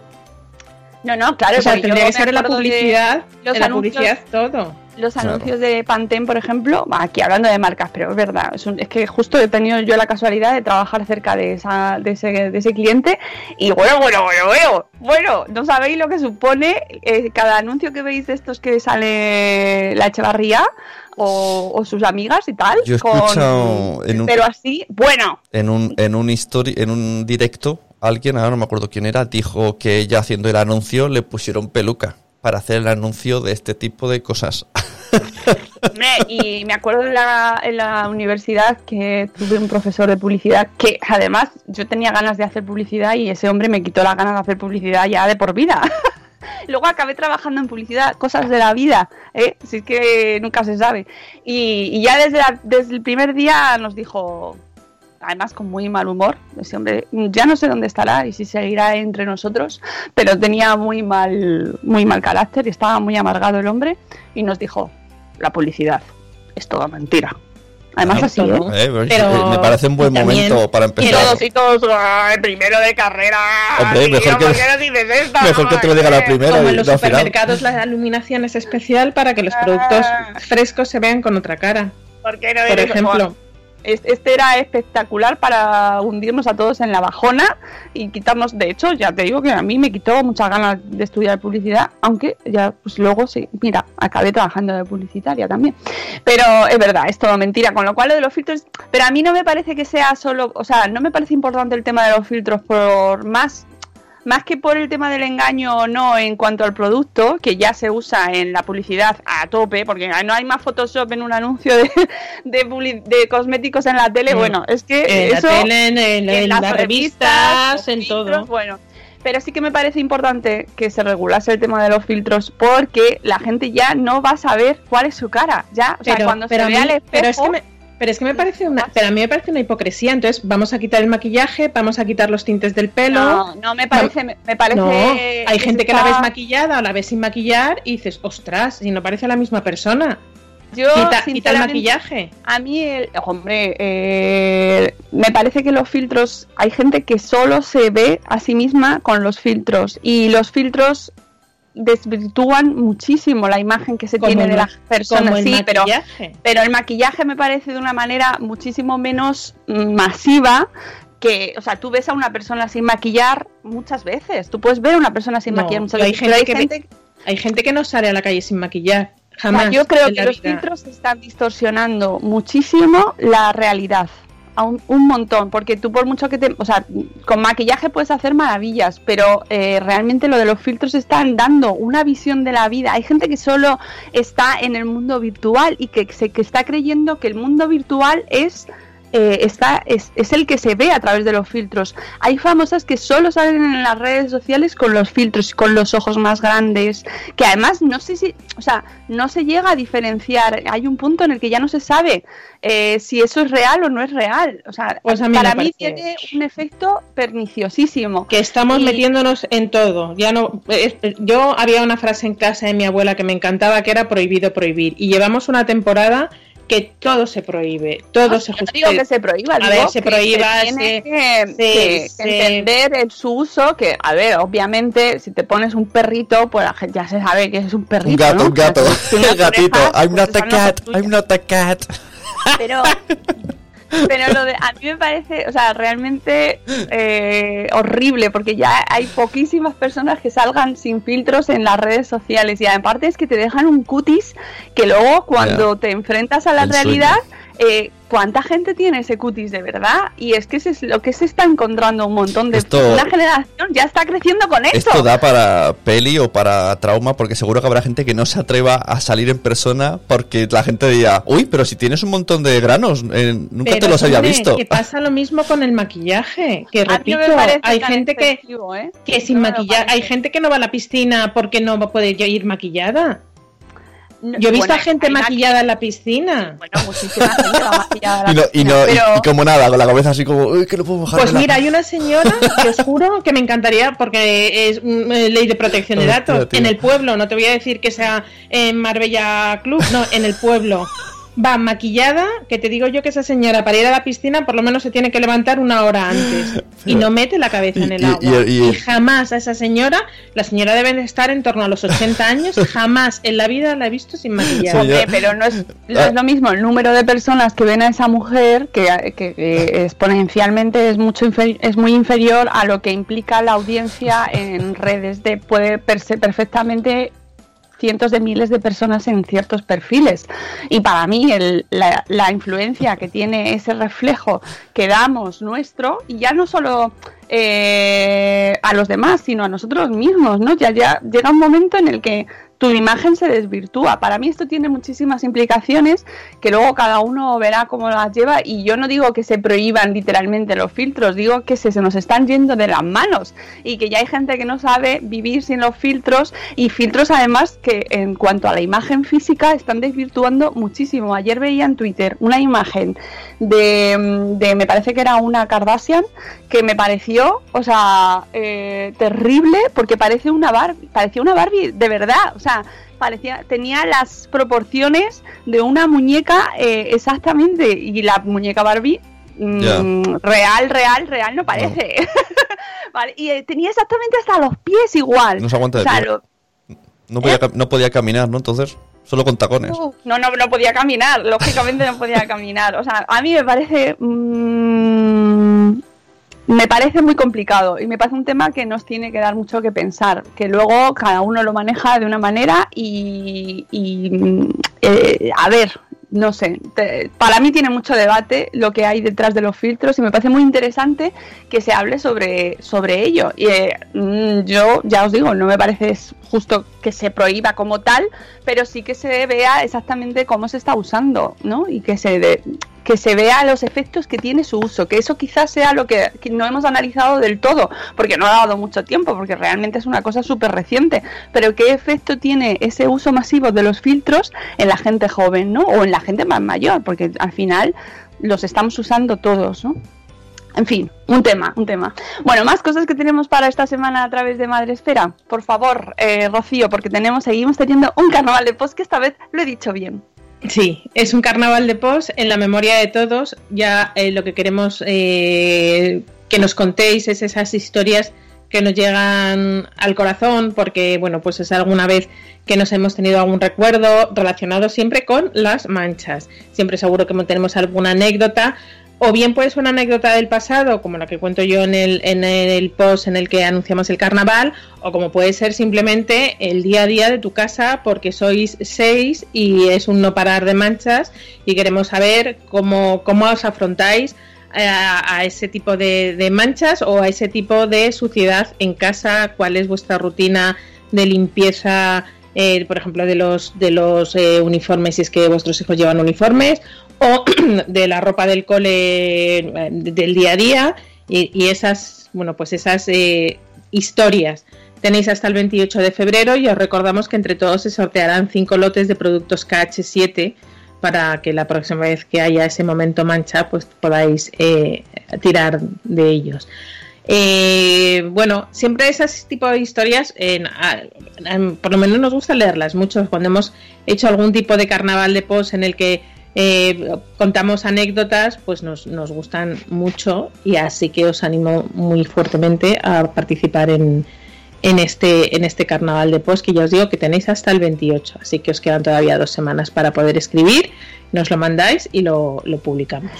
no, no, claro. o sea, tendría que ser en la publicidad, los en la publicidad todo. Los Claro. anuncios de Pantene, por ejemplo, aquí hablando de marcas, pero es verdad, es, un- es que justo he tenido yo la casualidad de trabajar cerca de, esa, de, ese, de ese cliente y bueno, bueno, bueno, bueno, bueno, no sabéis lo que supone eh, cada anuncio que veis de estos que sale la Echevarría o, o sus amigas y tal. Yo he con- escuchado en un- Pero así, bueno, En un, en un histori- en un directo, alguien, ahora no me acuerdo quién era, dijo que ella haciendo el anuncio le pusieron peluca para hacer el anuncio de este tipo de cosas. (laughs) Y me acuerdo en la, en la universidad que tuve un profesor de publicidad que además yo tenía ganas de hacer publicidad y ese hombre me quitó las ganas de hacer publicidad ya de por vida. (laughs) Luego acabé trabajando en publicidad, cosas de la vida, ¿eh? así que nunca se sabe. Y, y ya desde, la- desde el primer día nos dijo, además con muy mal humor, ese hombre, ya no sé dónde estará y si seguirá entre nosotros, pero tenía muy mal, muy mal carácter y estaba muy amargado el hombre y nos dijo, la publicidad es toda mentira. Además así, ¿eh? Eh, pues, Pero- me parece un buen momento para Y empezar. todos y todos, "Ay, primero de carrera. Hombre, mejor que- ¿por qué no esto? Mejor que te lo diga la primera Como en los no supermercados la iluminación es especial para que los productos Ah. frescos se vean con otra cara. ¿Por qué no Por ejemplo, Es- Este era espectacular para hundirnos a todos en la bajona y quitarnos, de hecho, ya te digo que a mí me quitó muchas ganas de estudiar publicidad, aunque ya pues luego sí, mira, acabé trabajando de publicitaria también. Pero es verdad, es todo mentira, con lo cual lo de los filtros, pero a mí no me parece que sea solo, o sea, no me parece importante el tema de los filtros por más más que por el tema del engaño o no en cuanto al producto, que ya se usa en la publicidad a tope, porque no hay más Photoshop en un anuncio de, (laughs) de, cosméticos en la tele, Mm. bueno, es que en eso... la tele, en, en- en las revistas, en filtros, todo. Bueno, pero sí que me parece importante que se regulase el tema de los filtros porque la gente ya no va a saber cuál es su cara, ya, o sea, cuando se vea mí- al espejo... pero es que me, pero es que me parece una, pero a mí me parece una hipocresía. Entonces vamos a quitar el maquillaje, vamos a quitar los tintes del pelo. no, no me parece, me, me parece... No, hay gente que la ves maquillada o la ves sin maquillar y dices, ostras, si no parece la misma persona. Yo, quita, quita el maquillaje. A mí, el- hombre, eh, me parece que los filtros, hay gente que solo se ve a sí misma con los filtros y los filtros desvirtúan muchísimo la imagen que se Como tiene el de las personas. Sí, pero, el maquillaje me parece de una manera muchísimo menos mm, masiva que, o sea, tú ves a una persona sin maquillar muchas veces. Tú puedes ver a una persona sin No, maquillar muchas hay veces. pero gente que ve- Hay gente que no sale a la calle sin maquillar. O sea, Jamás. yo creo que los filtros están distorsionando muchísimo la realidad. A un, un montón, porque tú por mucho que te... O sea, con maquillaje puedes hacer maravillas, pero eh, realmente lo de los filtros están dando una visión de la vida. Hay gente que solo está en el mundo virtual y que, se, que está creyendo que el mundo virtual es... eh, está, es, es el que se ve a través de los filtros. Hay famosas que solo salen en las redes sociales con los filtros, con los ojos más grandes, que además no sé si, o sea, no se llega a diferenciar. Hay un punto en el que ya no se sabe eh, si eso es real o no es real. O sea, Pues mí para mí tiene un efecto perniciosísimo. que estamos Y- metiéndonos en todo. Ya no, es- yo había una frase en casa de mi abuela que me encantaba que era prohibido prohibir y llevamos una temporada que todo se prohíbe, todo No, se yo no digo que se prohíba, A digo ver, se que prohíba, tiene se- que, se- que se- entender el, su uso, que, a ver, obviamente, si te pones un perrito, pues la gente ya se sabe que es un perrito, Un gato, ¿no? un gato. El (laughs) gatito. orejas, I'm pues not a están los cat. I'm not a cat. Pero, (laughs) pero lo de, a mí me parece, o sea, realmente eh, horrible, porque ya hay poquísimas personas que salgan sin filtros en las redes sociales. Y aparte es que te dejan un cutis que luego cuando te enfrentas a la El realidad, eh, ¿cuánta gente tiene ese cutis de verdad? Y es que es lo que se está encontrando un montón de... Esto- Una generación ya está creciendo con esto. Esto da para peli o para trauma porque seguro que habrá gente que no se atreva a salir en persona porque la gente dirá, uy, pero si tienes un montón de granos, eh, nunca te los había visto. Que pasa lo mismo con el maquillaje, que (laughs) repito, me parece hay gente que, ¿eh? que sin No hay gente que no va a la piscina porque no va a poder ir maquillada. Yo he visto Bueno, a gente maquillada en la piscina. Bueno, muchísima gente va maquillada. a la Y, no, y, piscina, no- y- pero- y como nada, con la cabeza así como, uy, que no puedo mojar. Pues mira, hay una señora (laughs) que os juro que me encantaría, porque es mm, eh, ley de protección de datos, en el pueblo, no te voy a decir que sea en Marbella Club, no, en el pueblo. Va maquillada, que te digo yo que esa señora para ir a la piscina por lo menos se tiene que levantar una hora antes (gasps) y no mete la cabeza en el y- agua. y- y- Y, jamás a esa señora, la señora debe de estar en torno a los 80 años, (laughs) jamás en la vida la he visto sin ya- pero no es, no Ah. es lo mismo el número de personas que ven a esa mujer que, que- que exponencialmente es mucho inferi- es muy inferior a lo que implica la audiencia en redes de puede verse perfectamente cientos de miles de personas en ciertos perfiles. Y para mí el- la, la influencia que tiene ese reflejo que damos nuestro y ya no solo eh, a los demás sino a nosotros mismos no ya ya llega un momento en el que tu imagen se desvirtúa. Para mí esto tiene muchísimas implicaciones que luego cada uno verá cómo las lleva y yo no digo que se prohíban literalmente los filtros, digo que se, se nos están yendo de las manos y que ya hay gente que no sabe vivir sin los filtros y filtros además que en cuanto a la imagen física están desvirtuando muchísimo. Ayer veía en Twitter una imagen de, de me parece que era una Kardashian que me pareció, o sea, eh, terrible porque parece una Barbie, parecía una Barbie de verdad, o sea, parecía tenía las proporciones de una muñeca eh, exactamente y la muñeca Barbie mm, real, real, real no parece. (laughs) Vale, y eh, tenía exactamente hasta los pies igual. No se aguanta de O sea, pie. lo- No podía, cam- no podía caminar, ¿no? Entonces, solo con tacones. No, no, no podía caminar, lógicamente no podía caminar. O sea, a mí me parece. mm, me parece muy complicado y me parece un tema que nos tiene que dar mucho que pensar. Que luego cada uno lo maneja de una manera y. y, eh, a ver. No sé, para mí tiene mucho debate lo que hay detrás de los filtros y me parece muy interesante que se hable sobre, sobre ello. Y eh, mm, yo ya os digo, no me parece justo que se prohíba como tal, pero sí que se vea exactamente cómo se está usando, ¿no? Y que se de- que se vea los efectos que tiene su uso, que eso quizás sea lo que, no hemos analizado del todo, porque no ha dado mucho tiempo, porque realmente es una cosa súper reciente, pero qué efecto tiene ese uso masivo de los filtros en la gente joven, ¿no? O en la gente más mayor, porque al final los estamos usando todos, ¿no? En fin, un tema, un tema. Bueno, más cosas que tenemos para esta semana a través de Madre Esfera. Por favor, eh, Rocío, porque tenemos, seguimos teniendo un carnaval de post que esta vez lo he dicho bien. Sí, es un carnaval de post en la memoria de todos. Ya eh, lo que queremos eh, que nos contéis es esas historias que nos llegan al corazón, porque bueno, pues es alguna vez que nos hemos tenido algún recuerdo relacionado siempre con las manchas. Siempre seguro que tenemos alguna anécdota o bien puede ser una anécdota del pasado, como la que cuento yo en el, en el post en el que anunciamos el carnaval, o como puede ser simplemente el día a día de tu casa, porque sois seis y es un no parar de manchas y queremos saber cómo, cómo os afrontáis a, ese tipo de, de manchas o a ese tipo de suciedad en casa, cuál es vuestra rutina de limpieza. eh, por ejemplo, de los de los eh, uniformes, si es que vuestros hijos llevan uniformes, o (clears throat) de la ropa del cole eh, del día a día y, esas, bueno, pues esas eh, historias. Tenéis hasta el 28 de febrero y os recordamos que entre todos se sortearán cinco lotes de productos KH7 para que la próxima vez que haya ese momento mancha, pues podáis eh, tirar de ellos. Bueno, siempre esas tipo de historias, por lo menos nos gusta leerlas mucho cuando hemos hecho algún tipo de carnaval de post en el que eh, contamos anécdotas, pues nos, nos gustan mucho y así que os animo muy fuertemente a participar en, en este, en este carnaval de post que ya os digo que tenéis hasta el 28, así que os quedan todavía dos semanas para poder escribir, nos lo mandáis y lo, lo publicamos.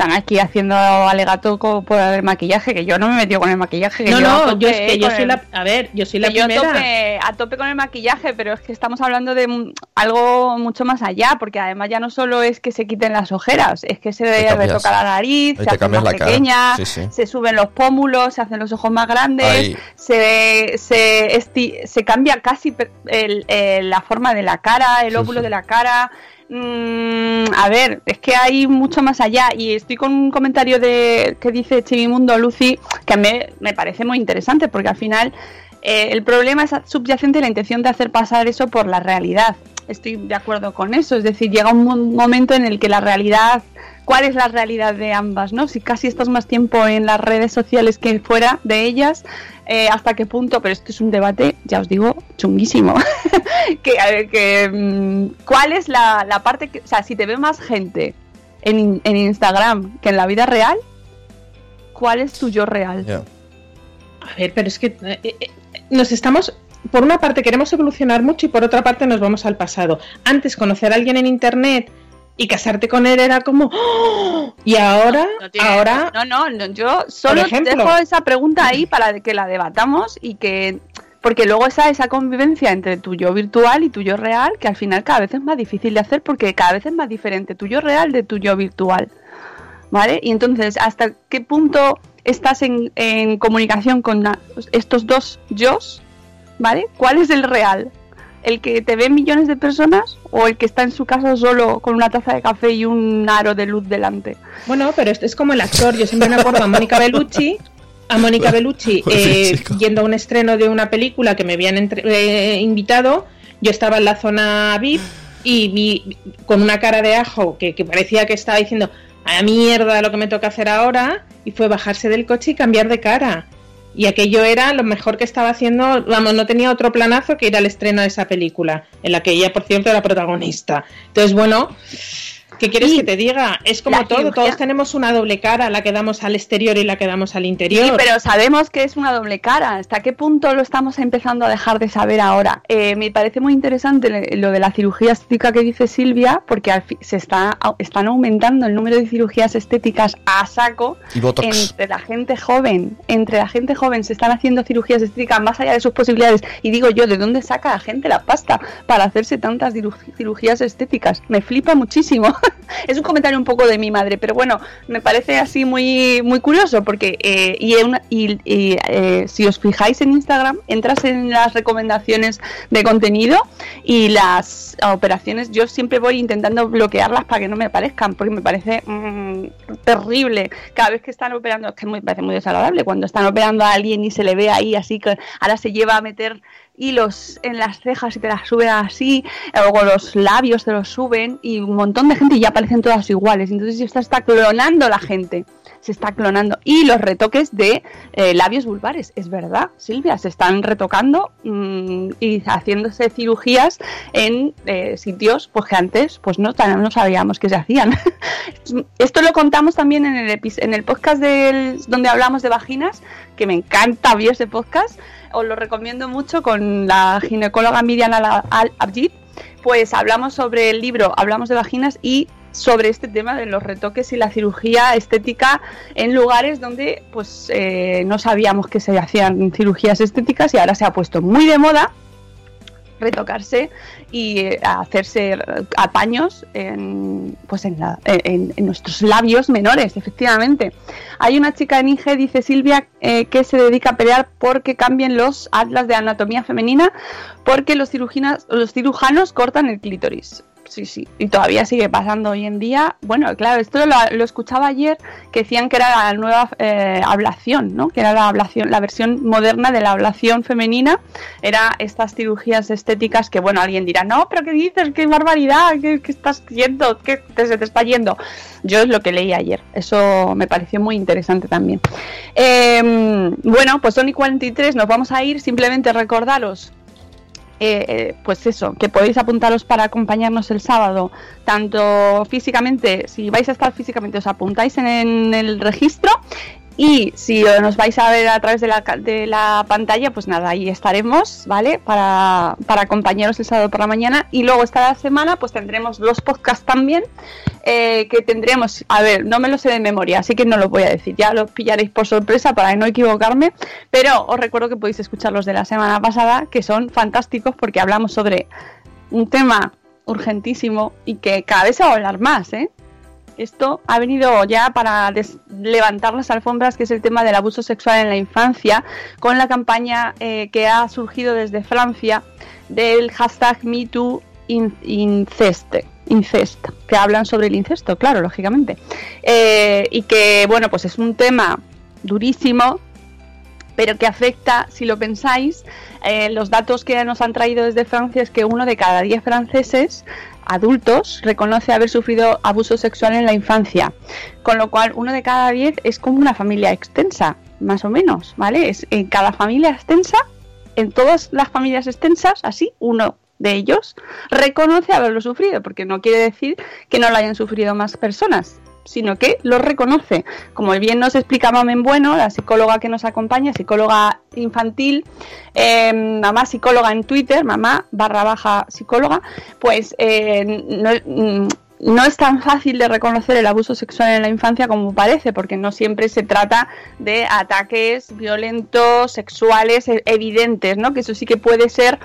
Están aquí haciendo alegato por el maquillaje, que yo no me he metido con el maquillaje. Que No, yo no, yo es que yo con soy el- la, a ver, yo soy la yo a primera. tope, a tope con el maquillaje, pero es que estamos hablando de algo mucho más allá, porque además ya no solo es que se quiten las ojeras, es que se cambias. retoca la nariz, Ahí se hace más pequeña, Sí, sí. se suben los pómulos, se hacen los ojos más grandes, Ahí. se, se, esti- se cambia casi el- el- la forma de la cara, el Sí, óvulo sí. de la cara. Mm, a ver, es que hay mucho más allá y estoy con un comentario de que dice Chivimundo Lucy que me, me parece muy interesante porque al final eh, el problema es subyacente a la intención de hacer pasar eso por la realidad. Estoy de acuerdo con eso, es decir, llega un mo- momento en el que la realidad, ¿cuál es la realidad de ambas? ¿no? Si casi estás más tiempo en las redes sociales que fuera de ellas, eh, hasta qué punto, pero esto es un debate, ya os digo, chunguísimo. (laughs) que, a ver, que, mm, ¿Cuál es la, la parte que, o sea, si te ve más gente en, en Instagram que en la vida real, ¿cuál es tu yo real? A ver, pero es que eh, eh, nos estamos. Por una parte queremos evolucionar mucho y por otra parte nos vamos al pasado. Antes conocer a alguien en internet y casarte con él era como ¡Oh! y ahora No tiene- ahora no, no, no, yo solo ejemplo. dejo esa pregunta ahí para que la debatamos y que porque luego esa esa convivencia entre tu yo virtual y tu yo real que al final cada vez es más difícil de hacer porque cada vez es más diferente tu yo real de tu yo virtual, ¿vale? Y entonces hasta qué punto estás en, en comunicación con estos dos yos, ¿vale? ¿Cuál es el real? ¿El que te ven millones de personas o el que está en su casa solo con una taza de café y un aro de luz delante? Bueno, pero esto es como el actor. Yo siempre me acuerdo a Mónica Bellucci, a Mónica Bellucci sí, eh, yendo a un estreno de una película que me habían entre- eh, invitado. Yo estaba en la zona VIP y vi con una cara de ajo que, que parecía que estaba diciendo a mierda lo que me toca hacer ahora y fue bajarse del coche y cambiar de cara. Y aquello era lo mejor que estaba haciendo, vamos, no tenía otro planazo que ir al estreno de esa película, en la que ella, por cierto, era protagonista. Entonces, bueno, ¿qué quieres Y que te diga? Es como todo, cirugía- todos tenemos una doble cara, la que damos al exterior y la que damos al interior. Sí, pero sabemos que es una doble cara. ¿Hasta qué punto lo estamos empezando a dejar de saber ahora? Eh, me parece muy interesante lo de la cirugía estética que dice Silvia, porque al se está, están aumentando el número de cirugías estéticas a saco Y Botox. entre la gente joven. Entre la gente joven se están haciendo cirugías estéticas más allá de sus posibilidades. Y digo yo, ¿de dónde saca la gente la pasta para hacerse tantas ciru- cirugías estéticas? Me flipa muchísimo. (laughs) (laughs) es un comentario un poco de mi madre, pero bueno, me parece así muy, muy curioso porque eh, y, eh, si os fijáis en Instagram, entras en las recomendaciones de contenido y las operaciones, yo siempre voy intentando bloquearlas para que no me aparezcan, porque me parece mm, terrible. Cada vez que están operando, es que me parece muy desagradable, cuando están operando a alguien y se le ve ahí así, que ahora se lleva a meter hilos en las cejas y te las suben así, luego los labios te los suben y un montón de gente ya parecen todas iguales. Entonces se está, está clonando la gente, se está clonando. Y los retoques de eh, labios vulvares, es verdad, Silvia, se están retocando mm, y haciéndose cirugías en eh, sitios pues que antes pues no, no sabíamos que se hacían. (laughs) Esto lo contamos también en el, en el podcast del, donde hablamos de vaginas, que me encanta ver ese podcast. Os lo recomiendo mucho con la ginecóloga Miriam Al- Al Abjid. Pues hablamos sobre el libro, hablamos de vaginas y sobre este tema de los retoques y la cirugía estética en lugares donde pues eh, no sabíamos que se hacían cirugías estéticas y ahora se ha puesto muy de moda retocarse y eh, hacerse apaños en, pues en, la- en- nuestros labios menores, efectivamente. Hay una chica en Inge, dice Silvia, eh, que se dedica a pelear porque cambien los atlas de anatomía femenina porque los, ciruginas- los cirujanos cortan el clítoris. Sí, sí, y todavía sigue pasando hoy en día. Bueno, claro, esto lo, escuchaba ayer que decían que era la nueva eh, ablación, ¿no? Que era la ablación, la versión moderna de la ablación femenina. Era estas cirugías estéticas que, bueno, alguien dirá, no, pero ¿qué dices? ¡Qué barbaridad! ¿Qué, estás yendo? ¿Qué te, se te está yendo? Yo es lo que leí ayer. Eso me pareció muy interesante también. Eh, bueno, pues Sony 43 nos vamos a ir. Simplemente recordaros eh, eh, pues eso, que podéis apuntaros para acompañarnos el sábado, tanto físicamente, si vais a estar físicamente, os apuntáis en, en el registro. Y si nos vais a ver a través de la, pantalla, pues nada, ahí estaremos, ¿vale? Para, para acompañaros el sábado por la mañana. Y luego esta semana, pues tendremos los podcasts también, eh, que tendremos, a ver, no me lo sé de memoria, así que no lo voy a decir, ya lo pillaréis por sorpresa para no equivocarme, pero os recuerdo que podéis escuchar los de la semana pasada, que son fantásticos porque hablamos sobre un tema urgentísimo y que cada vez se va a hablar más, ¿eh? Esto ha venido ya para levantar las alfombras, que es el tema del abuso sexual en la infancia, con la campaña eh, que ha surgido desde Francia del hashtag MeTooInceste. Incest, que hablan sobre el incesto, claro, lógicamente. Eh, y que, bueno, pues es un tema durísimo, pero que afecta, si lo pensáis, eh, los datos que nos han traído desde Francia es que uno de cada diez franceses adultos reconoce haber sufrido abuso sexual en la infancia, con lo cual uno de cada diez es como una familia extensa, más o menos, ¿vale? Es en cada familia extensa, en todas las familias extensas, así, uno de ellos reconoce haberlo sufrido, porque no quiere decir que no lo hayan sufrido más personas, sino que lo reconoce. Como bien nos explica Mamen Bueno, la psicóloga que nos acompaña, psicóloga infantil, eh, mamá psicóloga en Twitter, mamá barra baja psicóloga, pues eh, no, mm, no es tan fácil de reconocer el abuso sexual en la infancia como parece, porque no siempre se trata de ataques violentos, sexuales, e- evidentes, ¿no? Que eso sí que puede ser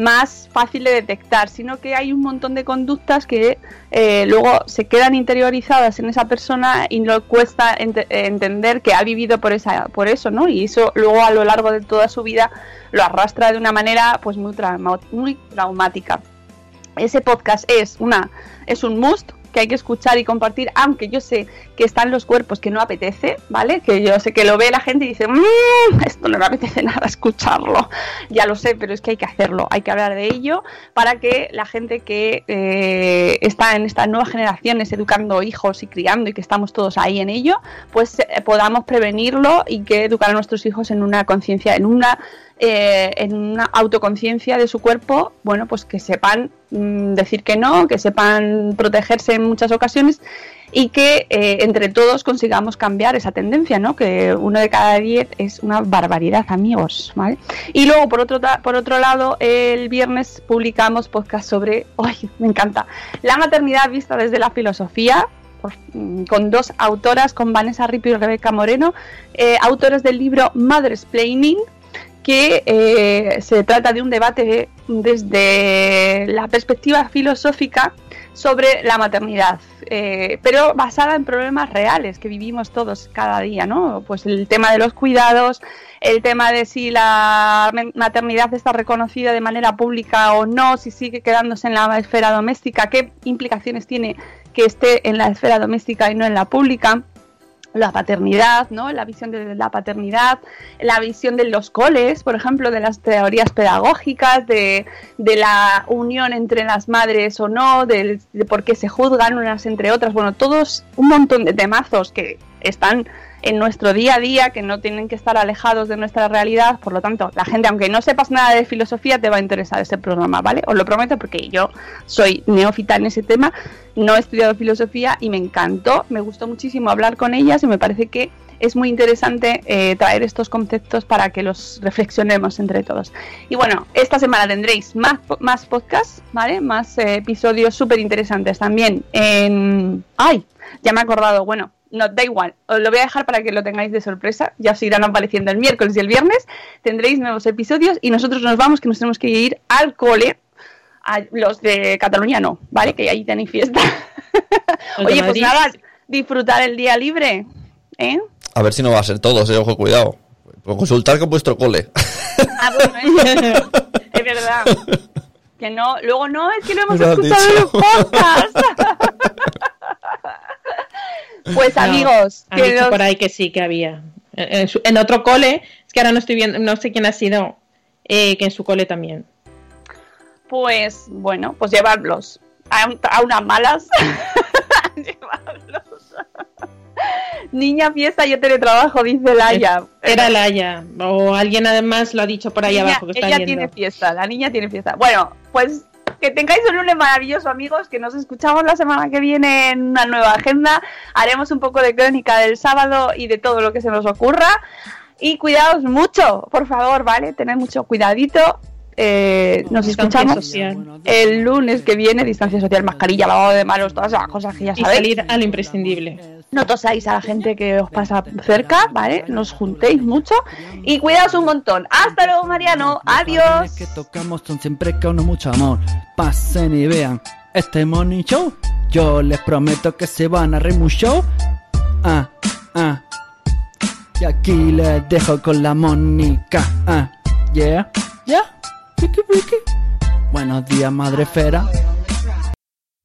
más fácil de detectar, sino que hay un montón de conductas que eh, luego se quedan interiorizadas en esa persona y no cuesta ente- entender que ha vivido por esa por eso, ¿no? Y eso luego a lo largo de toda su vida lo arrastra de una manera pues muy muy traumática. Ese podcast es una es un must que hay que escuchar y compartir, aunque yo sé que están los cuerpos que no apetece, ¿vale? Que yo sé que lo ve la gente y dice, "Mm, esto no me apetece (laughs) nada escucharlo. Ya lo sé, pero es que hay que hacerlo, hay que hablar de ello para que la gente que eh, está en estas nuevas generaciones educando hijos y criando y que estamos todos ahí en ello, pues eh, podamos prevenirlo y que educar a nuestros hijos en una conciencia, en una eh, en una autoconciencia de su cuerpo, bueno, pues que sepan decir que no, que sepan protegerse en muchas ocasiones y que eh, entre todos consigamos cambiar esa tendencia, ¿no? Que uno de cada diez es una barbaridad, amigos, ¿vale? Y luego, por otro, por otro lado, el viernes publicamos podcast sobre, ¡ay, me encanta! La maternidad vista desde la filosofía, mm, con dos autoras, con Vanessa Ripio y Rebeca Moreno, eh, autores del libro Mother's Planning, que eh, se trata de un debate desde la perspectiva filosófica sobre la maternidad, eh, pero basada en problemas reales que vivimos todos cada día, ¿no? Pues el tema de los cuidados, el tema de si la maternidad está reconocida de manera pública o no, si sigue quedándose en la esfera doméstica, qué implicaciones tiene que esté en la esfera doméstica y no en la pública la paternidad, ¿no? La visión de la paternidad, la visión de los coles, por ejemplo, de las teorías pedagógicas, de, de la unión entre las madres o no, del- de, por qué se juzgan unas entre otras, bueno, todos un montón de temazos que están en nuestro día a día, que no tienen que estar alejados de nuestra realidad, por lo tanto, la gente, aunque no sepas nada de filosofía, te va a interesar este programa, ¿vale? Os lo prometo porque yo soy neófita en ese tema, no he estudiado filosofía y me encantó, me gustó muchísimo hablar con ellas y me parece que es muy interesante eh, traer estos conceptos para que los reflexionemos entre todos. Y bueno, esta semana tendréis más, más podcasts, ¿vale? Más eh, episodios súper interesantes también. ¡Ay! Ya me he acordado, bueno, no, da igual, os lo voy a dejar para que lo tengáis de sorpresa, ya os irán apareciendo el miércoles y el viernes, tendréis nuevos episodios y nosotros nos vamos, que nos tenemos que ir al cole, a los de Cataluña no, ¿vale? Que ahí tenéis fiesta. (laughs) Oye, pues nada, disfrutar el día libre, ¿eh? A ver si no va a ser todos, eh, ojo, cuidado. Consultar con vuestro cole. Ah, bueno, es, (laughs) es verdad. Que no, luego no, es que lo hemos escuchado los podcasts. (laughs) Pues No, amigos, han que dicho nos- por ahí que sí, que había. En, su- en otro cole, es que ahora no estoy viendo, no sé quién ha sido, eh, que en su cole también. pues bueno, pues llevarlos a, un- a unas malas. (laughs) llevarlos. Niña fiesta, yo teletrabajo, dice Laia. Era Laia, o alguien además lo ha dicho por ahí Niña- abajo que está ella viendo. tiene fiesta, la niña tiene fiesta. Bueno, pues que tengáis un lunes maravilloso, amigos, que nos escuchamos la semana que viene en una nueva agenda. Haremos un poco de crónica del sábado y de todo lo que se nos ocurra. Y cuidaos mucho, por favor, ¿vale? Tened mucho cuidadito. Eh, nos Distancia escuchamos social. el lunes que viene, distancia social, mascarilla, lavado de manos, todas esas cosas que ya Y sabéis. salir a lo imprescindible. No tosáis a la gente que os pasa cerca, ¿vale? Nos juntéis mucho y cuidaos un montón. Hasta luego, Mariano. Adiós. que tocamos son siempre con mucho amor. Pasen y vean este morning show. Yo les prometo que se van a reír mucho. Ah, ah. Y aquí les dejo con la Mónica. Ah, yeah, yeah. Buenos días, madre fera.